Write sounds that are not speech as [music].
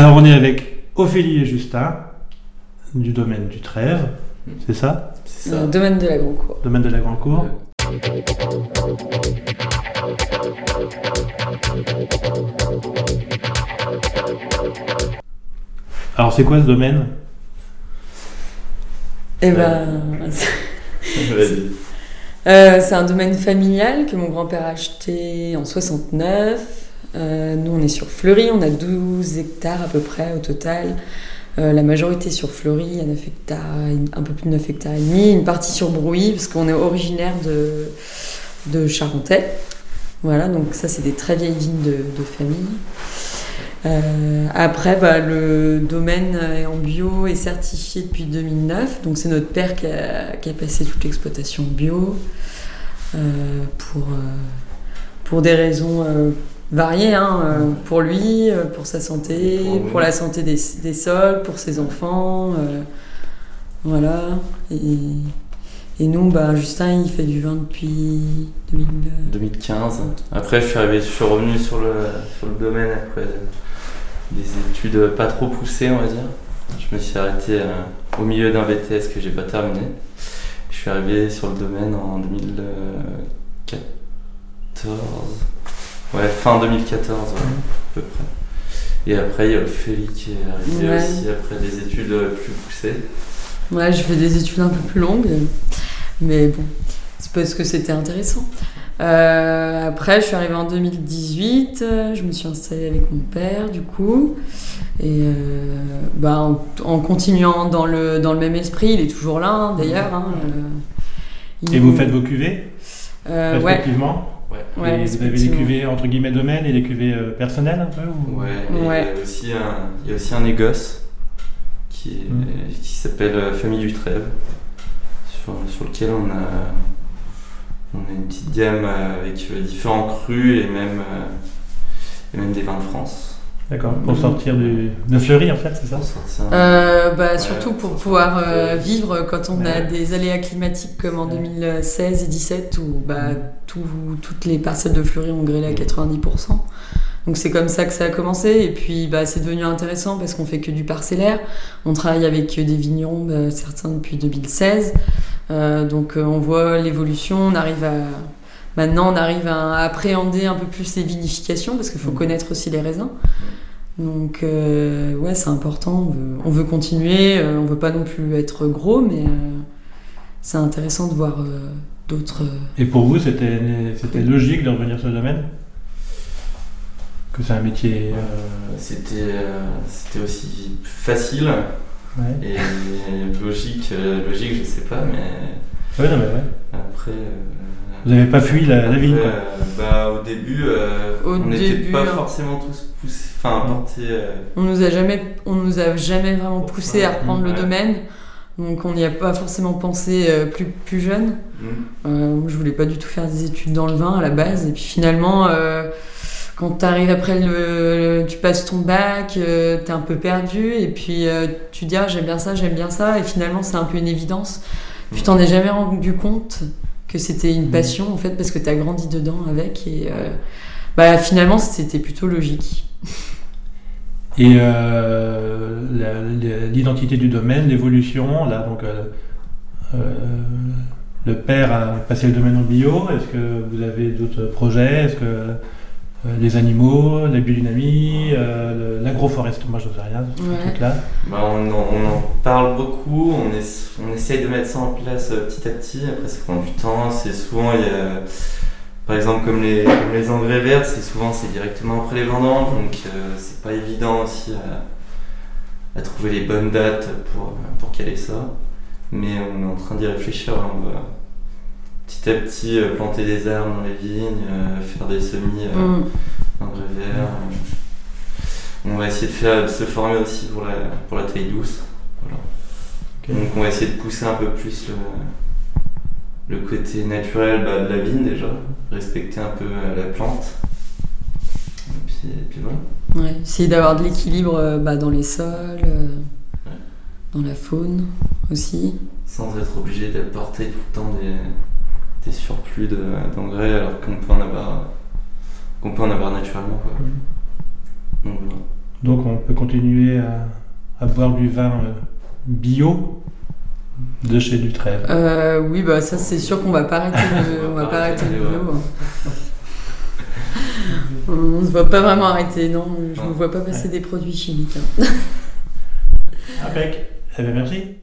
Alors on est avec Ophélie et Justin du domaine du Trèves, c'est ça? C'est ça. Euh, domaine de la Grand Cour. Domaine de la Grande Cour. Alors c'est quoi ce domaine? Eh ben, [laughs] euh, c'est un domaine familial que mon grand-père a acheté en 69. Euh, nous, on est sur Fleury, on a 12 hectares à peu près au total. Euh, la majorité sur Fleury, il y a 9 hectares, un peu plus de 9 hectares et demi. Une partie sur Brouilly, parce qu'on est originaire de, Charentais. Voilà, donc ça, c'est des très vieilles vignes de, famille. Euh, après, bah, le domaine est en bio est certifié depuis 2009. Donc, c'est notre père qui a, passé toute l'exploitation bio pour des raisons variées. hein, euh, pour lui, euh, pour sa santé, Pour la santé des, des sols, pour ses enfants. euh, voilà. Et, et nous, bah, Justin, il fait du vin depuis 2000. 2015. Après, je suis, arrivé, je suis revenu sur le, sur le domaine après des études pas trop poussées, on va dire. Je me suis arrêté euh, au milieu d'un BTS que j'ai pas terminé. Je suis arrivé sur le domaine en 2014. Ouais, fin 2014, ouais, à peu près. Et après, il y a Ophélie qui est arrivé Ouais. aussi après des études euh, plus poussées. Ouais, j'ai fait des études un peu plus longues, mais bon, c'est parce que c'était intéressant. Euh, après, je suis arrivée en 2018, euh, je me suis installée avec mon père, du coup, et euh, bah, en, en continuant dans le, dans le même esprit, il est toujours là, hein, d'ailleurs. hein, euh, il- Et vous faites vos cuvées Euh, ouais, respectivement Ouais. Et Vous avez les cuvées entre guillemets domaine et les cuvées euh, personnelles un peu ou- Ouais, Il, y Ouais. a aussi un, il y a aussi un négoce qui, est- Mm. qui s'appelle euh, Famille du Trèves, sur, sur lequel on a, on a une petite gamme euh, avec différents crus et même, et même des vins de France. D'accord, pour sortir du... de Fleury en fait, c'est ça Euh, bah, Ouais, surtout pour pouvoir euh, vivre quand on a des aléas climatiques comme en Ouais. 2016 et 2017 où bah, Mm. tout- toutes les parcelles de Fleury ont grêlé à 90%. Donc c'est comme ça que ça a commencé et puis bah, c'est devenu intéressant parce qu'on fait que du parcellaire. On travaille avec des vignerons, bah, certains depuis 2016. Euh, donc euh, on voit l'évolution, on arrive à... Maintenant on arrive à appréhender un peu plus les vinifications parce qu'il faut Mm. connaître aussi les raisins. Donc euh, ouais, c'est important. On veut, on veut continuer. euh, on veut pas non plus être gros, mais euh, c'est intéressant de voir euh, d'autres. Et pour vous, c'était c'était logique de revenir sur le domaine? Que c'est un métier. Euh, C'était euh, c'était aussi facile ouais. et logique, logique, je sais pas, mais Ouais, non, mais ouais. après. euh, Vous n'avez pas fui la, la quoi. euh, bah, au début, euh, Au on n'était pas hein. forcément tous poussés, enfin portés. euh, On nous a jamais, on nous a jamais vraiment poussé à reprendre le domaine. Donc on n'y a pas forcément pensé euh, plus plus jeune. hmm. Euh, je voulais pas du tout faire des études dans le vin à la base. Et puis finalement, euh, quand tu arrives après le, tu passes ton bac, euh, t'es un peu perdu. Et puis euh, tu dis ah, j'aime bien ça, j'aime bien ça. Et finalement, c'est un peu une évidence. Puis t'en es jamais rendu compte que c'était une Mhm. passion en fait parce que t'as grandi dedans avec. Et euh, bah finalement, c'était plutôt logique. Et euh, l'identité du domaine, l'évolution, là, donc euh, le père a passé le domaine en bio. Est-ce que vous avez d'autres projets? Est-ce que les animaux, la biodynamie, le- l'agroforesterie, moi je ne sais rien de ce Ouais. truc-là. Bah, on, en, on en parle beaucoup, on, on essaye de mettre ça en place euh, petit à petit, après ça prend du temps, c'est souvent, il y a, par exemple comme les, comme les engrais verts, c'est souvent c'est directement après les vendanges, donc euh, c'est pas évident aussi à, à trouver les bonnes dates pour, pour caler ça, mais on est en train d'y réfléchir, là, on va petit à petit euh, planter des arbres dans les vignes, euh, faire des semis euh, Mm. engrais verts. On va essayer de, faire, de se former aussi pour la, pour la taille douce. Voilà. Donc on va essayer de pousser un peu plus le, le côté naturel bah, de la vigne déjà, respecter un peu euh, la plante. Et puis, et puis voilà. Ouais, essayer d'avoir de l'équilibre euh, bah, dans les sols, euh, Ouais. dans la faune aussi. Sans être obligé d'apporter tout le temps des, des surplus de- d'engrais alors qu'on peut en avoir qu'on peut en avoir naturellement quoi. Mhm. Donc on peut continuer à, à boire du vin euh, bio de chez Dutrève. Euh, oui, bah ça c'est sûr qu'on va pas arrêter le, [laughs] on va pas arrêter le bio. hein. On ne va pas vraiment arrêter, non. Je ne vois pas passer des produits chimiques. hein. Impec. Eh bien, merci.